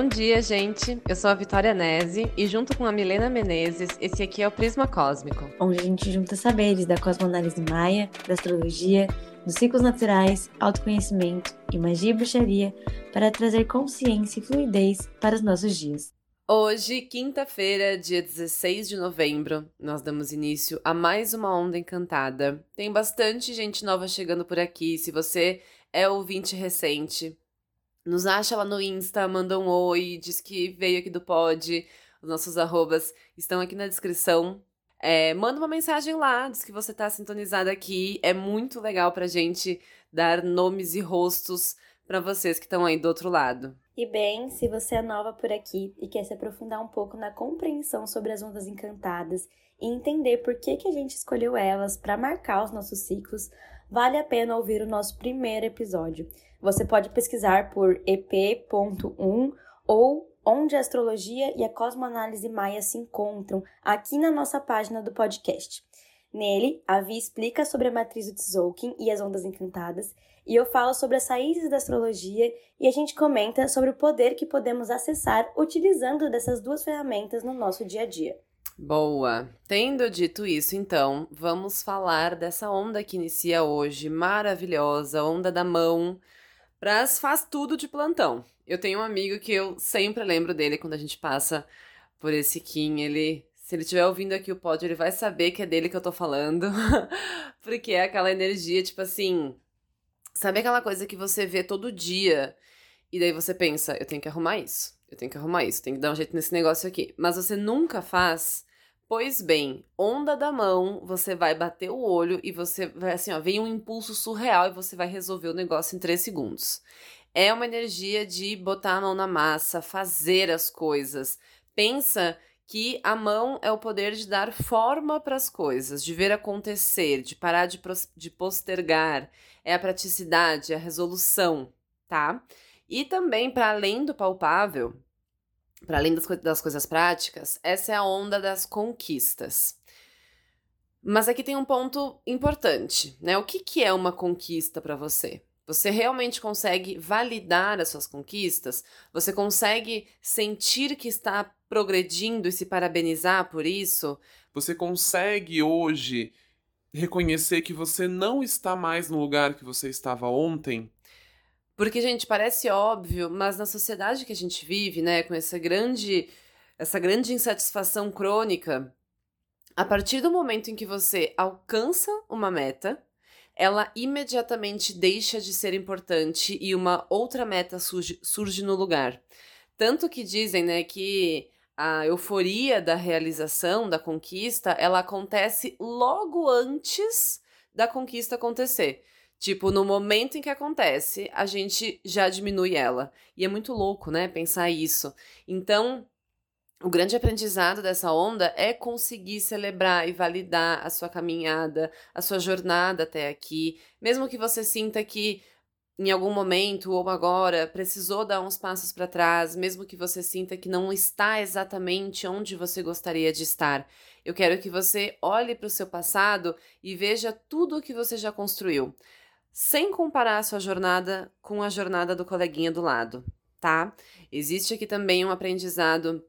Bom dia, gente. Eu sou a Vitória Nese e junto com a Milena Menezes, esse aqui é o Prisma Cósmico. Onde a gente junta saberes da cosmoanálise maia, da astrologia, dos ciclos naturais, autoconhecimento e magia e bruxaria para trazer consciência e fluidez para os nossos dias. Hoje, quinta-feira, dia 16 de novembro, nós damos início a mais uma Onda Encantada. Tem bastante gente nova chegando por aqui. Se você é ouvinte recente, nos acha lá no Insta, manda um oi, diz que veio aqui do pod. Os nossos arrobas estão aqui na descrição. É, manda uma mensagem lá, diz que você está sintonizado aqui. É muito legal pra gente dar nomes e rostos para vocês que estão aí do outro lado. E bem, se você é nova por aqui e quer se aprofundar um pouco na compreensão sobre as ondas encantadas e entender por que, que a gente escolheu elas para marcar os nossos ciclos, vale a pena ouvir o nosso primeiro episódio. Você pode pesquisar por EP.1 ou Onde a Astrologia e a Cosmoanálise Maia se encontram aqui na nossa página do podcast. Nele, a Vi explica sobre a matriz do Tzolk'in e as ondas encantadas, e eu falo sobre as raízes da astrologia e a gente comenta sobre o poder que podemos acessar utilizando dessas duas ferramentas no nosso dia a dia. Boa! Tendo dito isso, então, vamos falar dessa onda que inicia hoje, maravilhosa, onda da mão, Pras faz tudo de plantão. Eu tenho um amigo que eu sempre lembro dele quando a gente passa por esse Kim, ele se ele estiver ouvindo aqui o pod, ele vai saber que é dele que eu tô falando. Porque é aquela energia, tipo assim. Sabe aquela coisa que você vê todo dia e daí você pensa, eu tenho que arrumar isso, eu tenho que arrumar isso, tenho que dar um jeito nesse negócio aqui. Mas você nunca faz. Pois bem, onda da mão, você vai bater o olho e você vai assim, ó, vem um impulso surreal e você vai resolver o negócio em três segundos. É uma energia de botar a mão na massa, fazer as coisas. Pensa que a mão é o poder de dar forma para as coisas, de ver acontecer, de parar de, de postergar, é a praticidade, é a resolução, tá? E também, para além do palpável, para além das, das coisas práticas, essa é a onda das conquistas. Mas aqui tem um ponto importante, né? O que, que é uma conquista para você? Você realmente consegue validar as suas conquistas? Você consegue sentir que está progredindo e se parabenizar por isso? Você consegue hoje reconhecer que você não está mais no lugar que você estava ontem? Porque, gente, parece óbvio, mas na sociedade que a gente vive, né, com essa grande, essa grande insatisfação crônica, a partir do momento em que você alcança uma meta, ela imediatamente deixa de ser importante e uma outra meta surge, surge no lugar. Tanto que dizem, né, que a euforia da realização, da conquista, ela acontece logo antes da conquista acontecer. Tipo, no momento em que acontece, a gente já diminui ela. E é muito louco, né, pensar isso. Então, o grande aprendizado dessa onda é conseguir celebrar e validar a sua caminhada, a sua jornada até aqui, mesmo que você sinta que em algum momento ou agora precisou dar uns passos para trás, mesmo que você sinta que não está exatamente onde você gostaria de estar. Eu quero que você olhe para o seu passado e veja tudo o que você já construiu, sem comparar a sua jornada com a jornada do coleguinha do lado, tá? Existe aqui também um aprendizado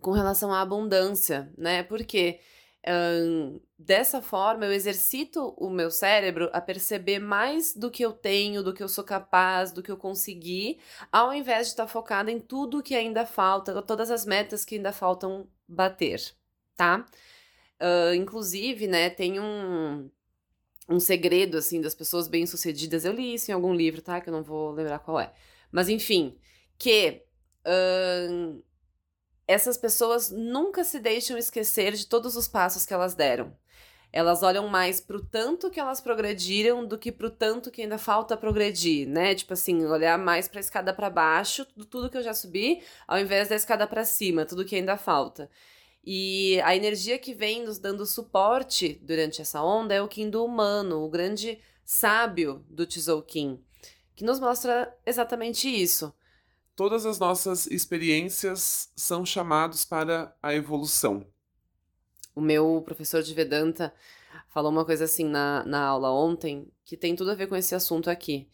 com relação à abundância, né? Porque hum, dessa forma eu exercito o meu cérebro a perceber mais do que eu tenho, do que eu sou capaz, do que eu consegui, ao invés de estar focada em tudo que ainda falta, todas as metas que ainda faltam bater, tá? Uh, inclusive, né, tem um, um segredo, assim, das pessoas bem-sucedidas. Eu li isso em algum livro, tá? Que eu não vou lembrar qual é. Mas, enfim, que uh, essas pessoas nunca se deixam esquecer de todos os passos que elas deram. Elas olham mais pro tanto que elas progrediram do que pro tanto que ainda falta progredir, né? Tipo assim, olhar mais pra escada para baixo, tudo, tudo que eu já subi, ao invés da escada para cima, tudo que ainda falta. E a energia que vem nos dando suporte durante essa onda é o Kim do humano, o grande sábio do Tzolk'in, que nos mostra exatamente isso Todas as nossas experiências são chamados para a evolução. O meu professor de Vedanta falou uma coisa assim na, na aula ontem que tem tudo a ver com esse assunto aqui.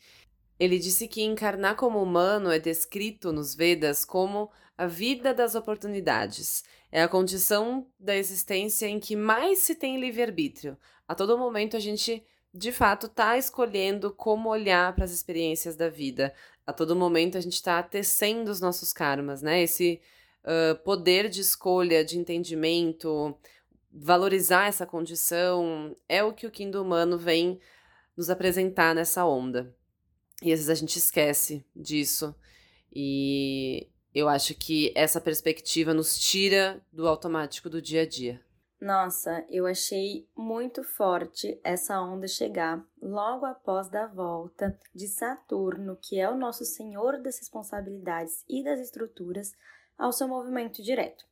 Ele disse que encarnar como humano é descrito nos Vedas como a vida das oportunidades. É a condição da existência em que mais se tem livre-arbítrio. A todo momento a gente, de fato, está escolhendo como olhar para as experiências da vida. A todo momento a gente está tecendo os nossos karmas, né? Esse uh, poder de escolha, de entendimento, valorizar essa condição, é o que o Quinto Humano vem nos apresentar nessa onda. E às vezes a gente esquece disso. E eu acho que essa perspectiva nos tira do automático do dia a dia. Nossa, eu achei muito forte essa onda chegar logo após da volta de Saturno, que é o nosso senhor das responsabilidades e das estruturas, ao seu movimento direto.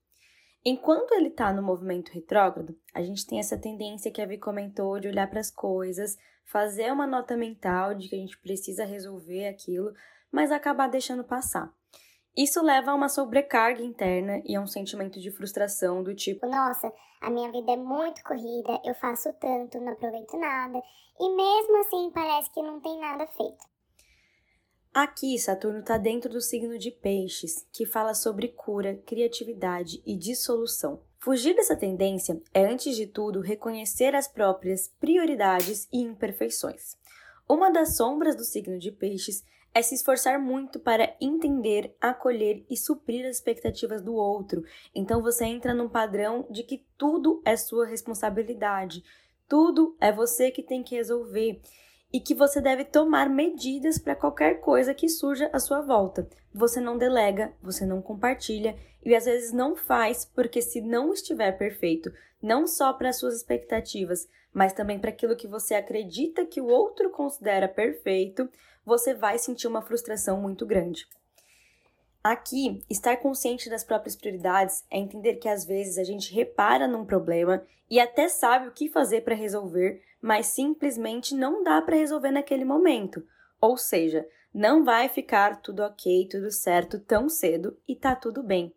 Enquanto ele está no movimento retrógrado, a gente tem essa tendência que a Vi comentou de olhar para as coisas, fazer uma nota mental de que a gente precisa resolver aquilo, mas acabar deixando passar. Isso leva a uma sobrecarga interna e a um sentimento de frustração do tipo: Nossa, a minha vida é muito corrida, eu faço tanto, não aproveito nada, e mesmo assim parece que não tem nada feito. Aqui, Saturno está dentro do signo de Peixes, que fala sobre cura, criatividade e dissolução. Fugir dessa tendência é, antes de tudo, reconhecer as próprias prioridades e imperfeições. Uma das sombras do signo de Peixes é se esforçar muito para entender, acolher e suprir as expectativas do outro. Então você entra num padrão de que tudo é sua responsabilidade, tudo é você que tem que resolver e que você deve tomar medidas para qualquer coisa que surja à sua volta. Você não delega, você não compartilha e às vezes não faz porque se não estiver perfeito, não só para suas expectativas, mas também para aquilo que você acredita que o outro considera perfeito, você vai sentir uma frustração muito grande. Aqui, estar consciente das próprias prioridades é entender que às vezes a gente repara num problema e até sabe o que fazer para resolver, mas simplesmente não dá para resolver naquele momento. Ou seja, não vai ficar tudo ok, tudo certo tão cedo e tá tudo bem.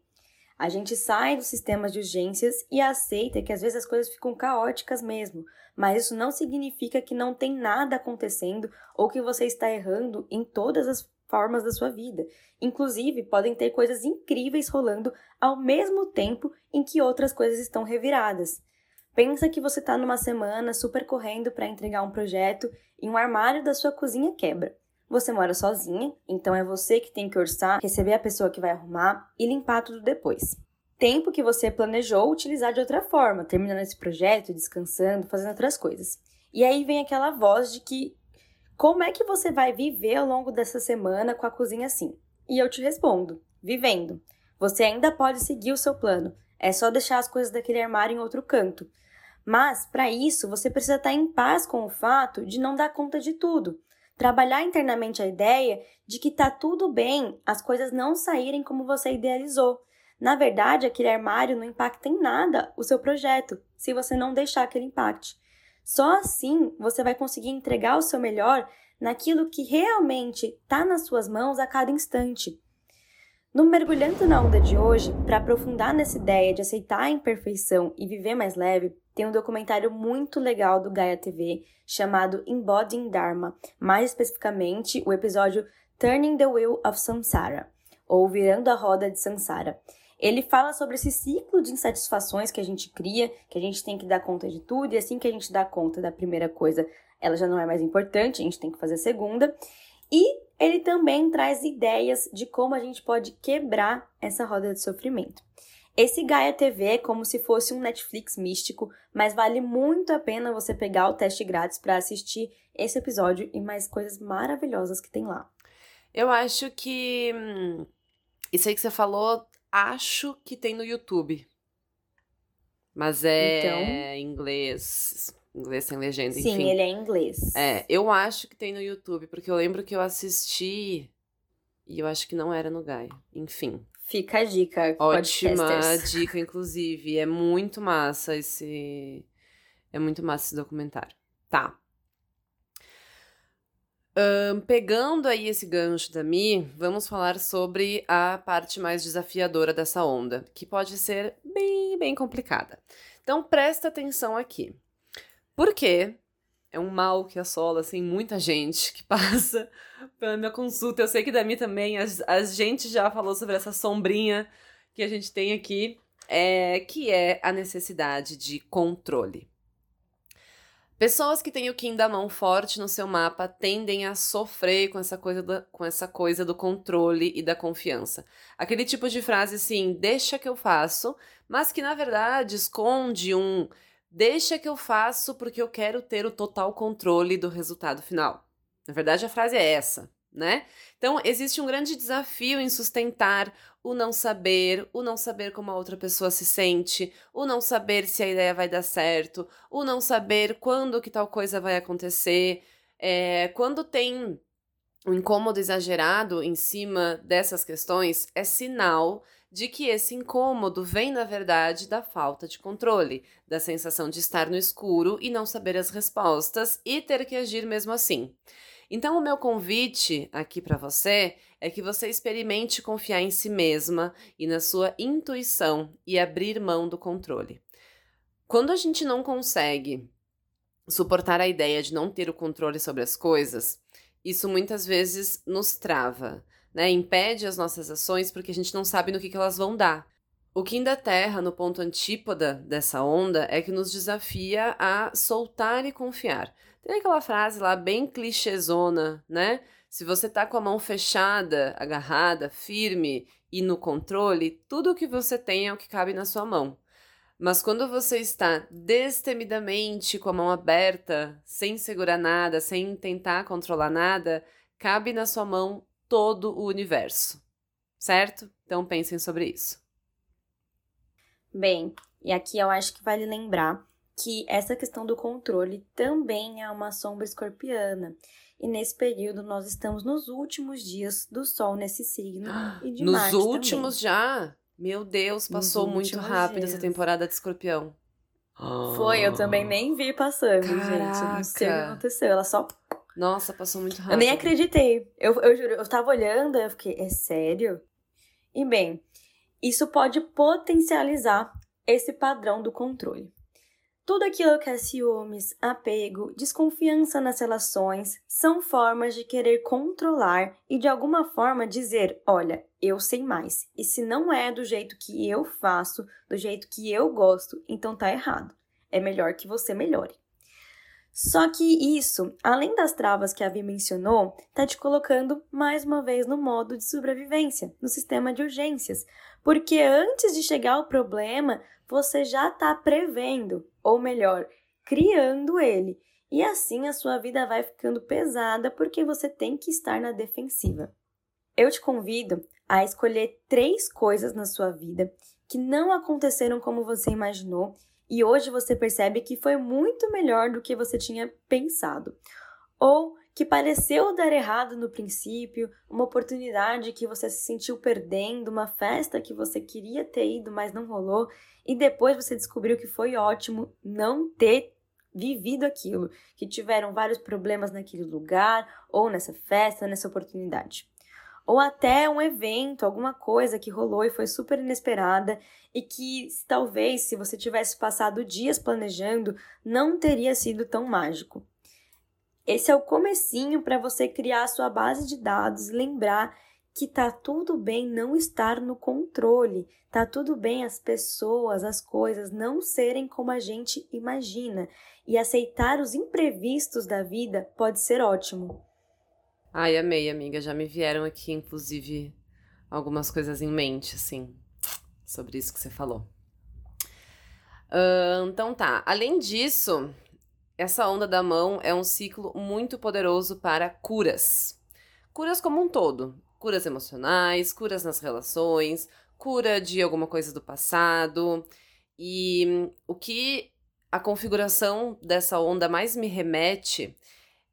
A gente sai dos sistemas de urgências e aceita que às vezes as coisas ficam caóticas mesmo, mas isso não significa que não tem nada acontecendo ou que você está errando em todas as formas da sua vida. Inclusive, podem ter coisas incríveis rolando ao mesmo tempo em que outras coisas estão reviradas. Pensa que você está numa semana super correndo para entregar um projeto e um armário da sua cozinha quebra. Você mora sozinha, então é você que tem que orçar, receber a pessoa que vai arrumar e limpar tudo depois. Tempo que você planejou utilizar de outra forma, terminando esse projeto, descansando, fazendo outras coisas. E aí vem aquela voz de que como é que você vai viver ao longo dessa semana com a cozinha assim? E eu te respondo: vivendo. Você ainda pode seguir o seu plano, é só deixar as coisas daquele armário em outro canto. Mas, para isso, você precisa estar em paz com o fato de não dar conta de tudo. Trabalhar internamente a ideia de que tá tudo bem as coisas não saírem como você idealizou. Na verdade, aquele armário não impacta em nada o seu projeto, se você não deixar que ele impacte. Só assim você vai conseguir entregar o seu melhor naquilo que realmente está nas suas mãos a cada instante. No Mergulhando na Onda de hoje, para aprofundar nessa ideia de aceitar a imperfeição e viver mais leve, tem um documentário muito legal do Gaia TV chamado Embodying Dharma, mais especificamente o episódio Turning the Wheel of Samsara, ou Virando a Roda de Samsara. Ele fala sobre esse ciclo de insatisfações que a gente cria, que a gente tem que dar conta de tudo, e assim que a gente dá conta da primeira coisa, ela já não é mais importante, a gente tem que fazer a segunda. E ele também traz ideias de como a gente pode quebrar essa roda de sofrimento. Esse Gaia TV é como se fosse um Netflix místico, mas vale muito a pena você pegar o teste grátis para assistir esse episódio e mais coisas maravilhosas que tem lá. Eu acho que hum, isso aí que você falou, acho que tem no YouTube. Mas é então... inglês. Inglês sem legenda, Sim, enfim. ele é inglês. É, eu acho que tem no YouTube, porque eu lembro que eu assisti e eu acho que não era no Gaia. Enfim. Fica a dica. Ótima podcasters. dica, inclusive. É muito massa esse. É muito massa esse documentário. Tá. Pegando aí esse gancho da Mi, vamos falar sobre a parte mais desafiadora dessa onda, que pode ser bem, bem complicada. Então presta atenção aqui. Porque é um mal que assola, assim, muita gente que passa pela minha consulta. Eu sei que da mim também, a, a gente já falou sobre essa sombrinha que a gente tem aqui, é, que é a necessidade de controle. Pessoas que têm o Kim da mão forte no seu mapa tendem a sofrer com essa coisa do, com essa coisa do controle e da confiança. Aquele tipo de frase assim, deixa que eu faço, mas que na verdade esconde um deixa que eu faço porque eu quero ter o total controle do resultado final. Na verdade, a frase é essa, né? Então, existe um grande desafio em sustentar o não saber, o não saber como a outra pessoa se sente, o não saber se a ideia vai dar certo, o não saber quando que tal coisa vai acontecer. É, quando tem um incômodo exagerado em cima dessas questões, é sinal de que esse incômodo vem, na verdade, da falta de controle, da sensação de estar no escuro e não saber as respostas e ter que agir mesmo assim. Então, o meu convite aqui para você é que você experimente confiar em si mesma e na sua intuição e abrir mão do controle. Quando a gente não consegue suportar a ideia de não ter o controle sobre as coisas, isso muitas vezes nos trava, né? Impede as nossas ações porque a gente não sabe no que, que elas vão dar. O Kim da Terra, no ponto antípoda dessa onda, é que nos desafia a soltar e confiar. Tem aquela frase lá bem clichêzona, né? Se você tá com a mão fechada, agarrada, firme e no controle, tudo o que você tem é o que cabe na sua mão. Mas quando você está destemidamente com a mão aberta, sem segurar nada, sem tentar controlar nada, cabe na sua mão todo o universo. Certo? Então pensem sobre isso. Bem, e aqui eu acho que vale lembrar que essa questão do controle também é uma sombra escorpiana. E nesse período nós estamos nos últimos dias do Sol nesse signo e de Nos Marte últimos também. já? Meu Deus, passou muito últimos rápido essa dias. temporada de escorpião. Foi, eu também nem vi passando, gente. Não sei o que Caraca. aconteceu. Ela só. Nossa, passou muito rápido. Eu nem acreditei. Eu, eu juro, eu tava olhando, eu fiquei, é sério? E bem, isso pode potencializar esse padrão do controle. Tudo aquilo que é ciúmes, apego, desconfiança nas relações são formas de querer controlar e de alguma forma dizer: olha, eu sei mais. E se não é do jeito que eu faço, do jeito que eu gosto, então tá errado. É melhor que você melhore. Só que isso, além das travas que a Vi mencionou, tá te colocando mais uma vez no modo de sobrevivência, no sistema de urgências. Porque antes de chegar ao problema, você já está prevendo, ou melhor, criando ele. E assim a sua vida vai ficando pesada porque você tem que estar na defensiva. Eu te convido a escolher três coisas na sua vida que não aconteceram como você imaginou e hoje você percebe que foi muito melhor do que você tinha pensado. Ou que pareceu dar errado no princípio, uma oportunidade que você se sentiu perdendo, uma festa que você queria ter ido, mas não rolou, e depois você descobriu que foi ótimo não ter vivido aquilo, que tiveram vários problemas naquele lugar, ou nessa festa, nessa oportunidade. Ou até um evento, alguma coisa que rolou e foi super inesperada e que talvez, se você tivesse passado dias planejando, não teria sido tão mágico. Esse é o comecinho para você criar a sua base de dados e lembrar que tá tudo bem não estar no controle, tá tudo bem as pessoas, as coisas não serem como a gente imagina e aceitar os imprevistos da vida pode ser ótimo. Ai, amei, amiga. Já me vieram aqui, inclusive, algumas coisas em mente, assim, sobre isso que você falou. Ahn, então tá. Além disso, essa onda da mão é um ciclo muito poderoso para curas. Curas como um todo. Curas emocionais, curas nas relações, cura de alguma coisa do passado. E o que a configuração dessa onda mais me remete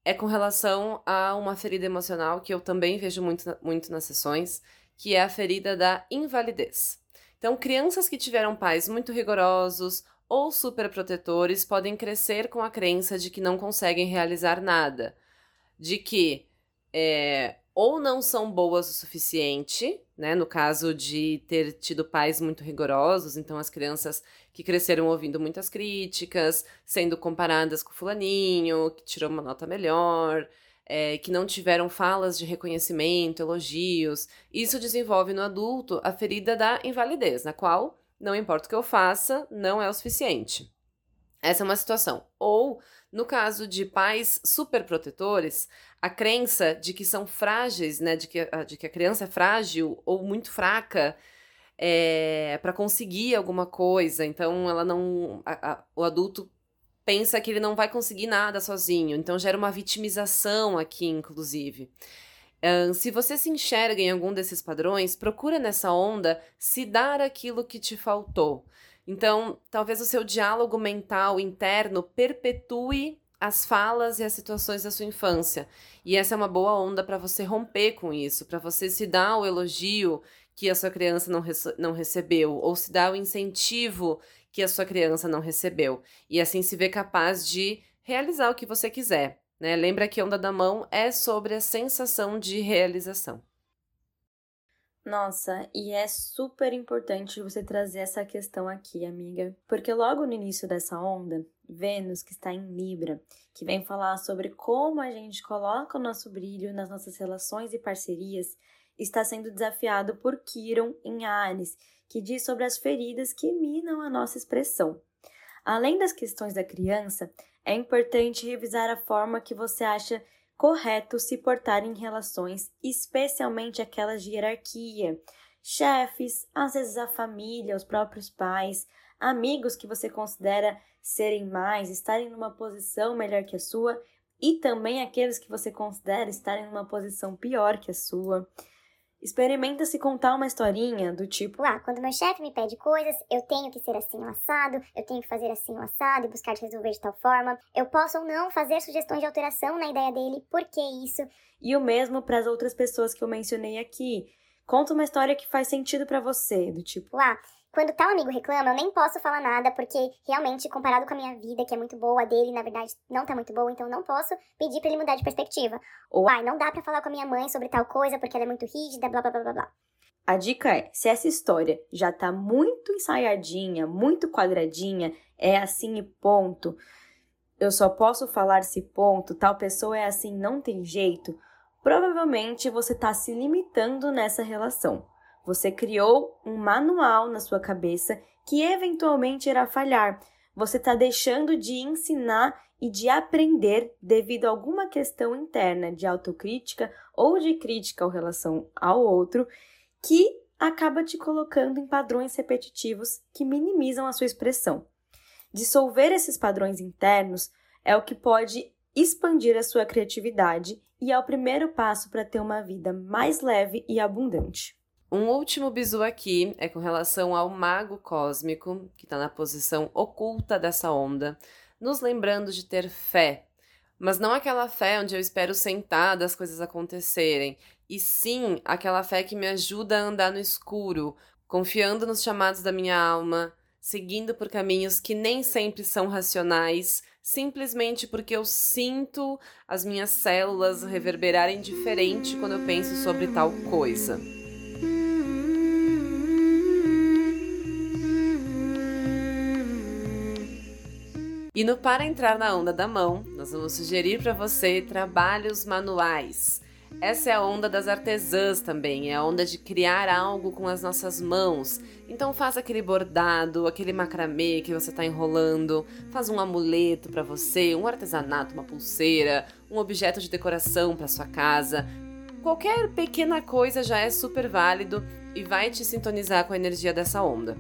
é com relação a uma ferida emocional que eu também vejo muito, muito nas sessões, que é a ferida da invalidez. Então, crianças que tiveram pais muito rigorosos ou superprotetores podem crescer com a crença de que não conseguem realizar nada, de que é, ou não são boas o suficiente, né? No caso de ter tido pais muito rigorosos, então as crianças que cresceram ouvindo muitas críticas, sendo comparadas com fulaninho, que tirou uma nota melhor, é, que não tiveram falas de reconhecimento, elogios. Isso desenvolve no adulto a ferida da invalidez, na qual não importa o que eu faça, não é o suficiente. Essa é uma situação. Ou, no caso de pais superprotetores, a crença de que são frágeis, né, de que, de que a criança é frágil ou muito fraca é, para conseguir alguma coisa. Então, ela não. A, a, o adulto pensa que ele não vai conseguir nada sozinho. Então, gera uma vitimização aqui, inclusive. Uh, se você se enxerga em algum desses padrões, procura nessa onda se dar aquilo que te faltou. Então, talvez o seu diálogo mental interno perpetue as falas e as situações da sua infância. E essa é uma boa onda para você romper com isso, para você se dar o elogio que a sua criança não, rece não recebeu, ou se dar o incentivo que a sua criança não recebeu. E assim se ver capaz de realizar o que você quiser. Né? Lembra que onda da mão é sobre a sensação de realização. Nossa, e é super importante você trazer essa questão aqui, amiga, porque logo no início dessa onda, Vênus, que está em Libra, que vem falar sobre como a gente coloca o nosso brilho nas nossas relações e parcerias, está sendo desafiado por Quiron em Ares, que diz sobre as feridas que minam a nossa expressão. Além das questões da criança, é importante revisar a forma que você acha correto se portar em relações, especialmente aquelas de hierarquia, chefes, às vezes a família, os próprios pais, amigos que você considera serem mais, estarem numa posição melhor que a sua, e também aqueles que você considera estarem numa posição pior que a sua. Experimenta se contar uma historinha do tipo: Ah, quando meu chefe me pede coisas, eu tenho que ser assim assado, eu tenho que fazer assim assado e buscar resolver de tal forma. Eu posso ou não fazer sugestões de alteração na ideia dele, por que isso? E o mesmo para as outras pessoas que eu mencionei aqui. Conta uma história que faz sentido para você, do tipo: Ah, quando tal amigo reclama, eu nem posso falar nada, porque realmente, comparado com a minha vida, que é muito boa, a dele, na verdade, não tá muito boa, então não posso pedir pra ele mudar de perspectiva. Ou, ai, não dá para falar com a minha mãe sobre tal coisa porque ela é muito rígida, blá blá blá blá blá. A dica é: se essa história já tá muito ensaiadinha, muito quadradinha, é assim e ponto, eu só posso falar esse ponto, tal pessoa é assim, não tem jeito, provavelmente você tá se limitando nessa relação. Você criou um manual na sua cabeça que eventualmente irá falhar. Você está deixando de ensinar e de aprender devido a alguma questão interna de autocrítica ou de crítica em relação ao outro que acaba te colocando em padrões repetitivos que minimizam a sua expressão. Dissolver esses padrões internos é o que pode expandir a sua criatividade e é o primeiro passo para ter uma vida mais leve e abundante. Um último bizu aqui é com relação ao mago cósmico, que está na posição oculta dessa onda, nos lembrando de ter fé. Mas não aquela fé onde eu espero sentar das coisas acontecerem, e sim aquela fé que me ajuda a andar no escuro, confiando nos chamados da minha alma, seguindo por caminhos que nem sempre são racionais, simplesmente porque eu sinto as minhas células reverberarem diferente quando eu penso sobre tal coisa. E no Para Entrar na Onda da Mão, nós vamos sugerir para você trabalhos manuais. Essa é a onda das artesãs também, é a onda de criar algo com as nossas mãos. Então faz aquele bordado, aquele macramê que você está enrolando, faz um amuleto para você, um artesanato, uma pulseira, um objeto de decoração para sua casa. Qualquer pequena coisa já é super válido e vai te sintonizar com a energia dessa onda.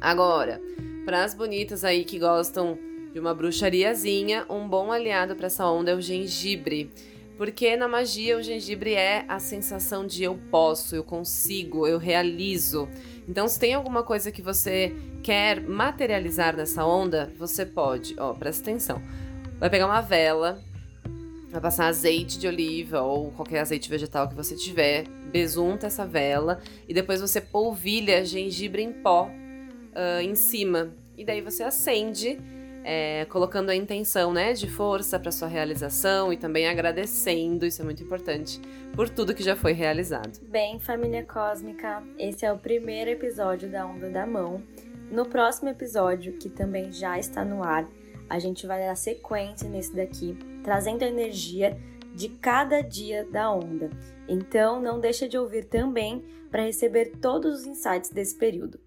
Agora, para as bonitas aí que gostam de uma bruxariazinha, um bom aliado para essa onda é o gengibre. Porque na magia o gengibre é a sensação de eu posso, eu consigo, eu realizo. Então, se tem alguma coisa que você quer materializar nessa onda, você pode, ó, presta atenção. Vai pegar uma vela, vai passar azeite de oliva ou qualquer azeite vegetal que você tiver, besunta essa vela e depois você polvilha gengibre em pó uh, em cima. E daí você acende é, colocando a intenção, né, de força para sua realização e também agradecendo, isso é muito importante, por tudo que já foi realizado. Bem, família cósmica, esse é o primeiro episódio da Onda da Mão. No próximo episódio, que também já está no ar, a gente vai dar sequência nesse daqui, trazendo a energia de cada dia da onda. Então, não deixa de ouvir também para receber todos os insights desse período.